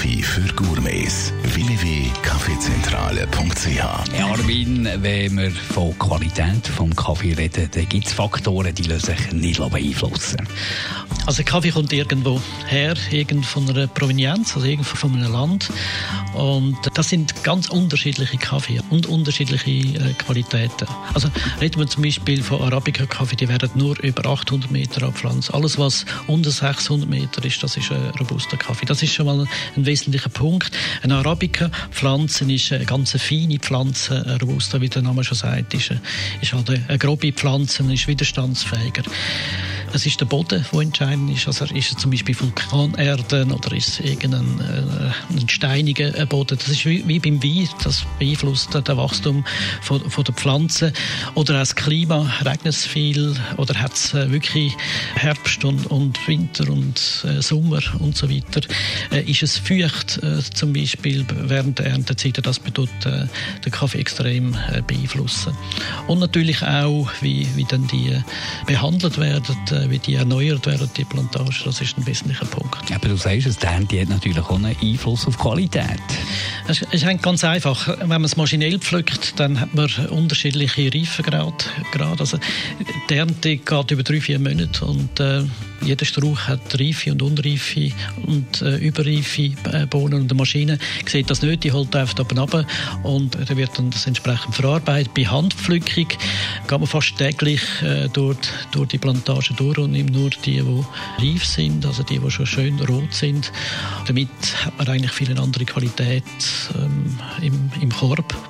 für Gourmets. www.kaffeezentrale.ch Armin, wenn wir von Qualität vom Kaffee reden, dann gibt es Faktoren, die sich nicht beeinflussen Also Kaffee kommt irgendwo her, irgend von einer Provenienz, also irgendwo von einem Land. Und das sind ganz unterschiedliche Kaffee und unterschiedliche äh, Qualitäten. Also reden wir zum Beispiel von Arabica-Kaffee, die werden nur über 800 Meter abpflanzt. Alles, was unter 600 Meter Meter ist, das ist ein robuster Kaffee. Das ist schon mal ein wesentlicher Punkt. Eine Arabica-Pflanze ist eine ganz feine Pflanze. Robusta, wie der Name schon sagt, ist, eine, ist halt eine grobe Pflanze und ist widerstandsfähiger. Es ist der Boden, der entscheidend ist. Also ist es zum Beispiel Vulkanerden oder ist es irgendein äh, ein steiniger Boden. Das ist wie, wie beim Wein. Das beeinflusst das Wachstum von, von der Pflanze. Oder auch das Klima. Regnet es viel oder hat es äh, wirklich Herbst und, und Winter und äh, Sommer und so weiter. Äh, ist es feucht äh, zum Beispiel während der Erntezeit. Das bedeutet äh, den Kaffee extrem beeinflussen. Und natürlich auch, wie, wie dann die behandelt werden wie die erneuert werden, die Plantagen, das ist ein wesentlicher Punkt. Aber du sagst es, der hat natürlich auch einen Einfluss auf die Qualität. Es ist ganz einfach. Wenn man es maschinell pflückt, dann hat man unterschiedliche Reifengrade. Also die Ernte geht über drei, vier Monate und äh, jeder Strauch hat reife und unreife und äh, überreife äh, Bohnen und die Maschine sieht das nicht, die holt einfach oben ab und dann wird dann das entsprechend verarbeitet. Bei Handpflückung geht man fast täglich äh, durch, durch die Plantage durch und nimmt nur die, die reif sind, also die, die schon schön rot sind. Damit hat man eigentlich viel eine andere Qualität ähm, im, im Korb.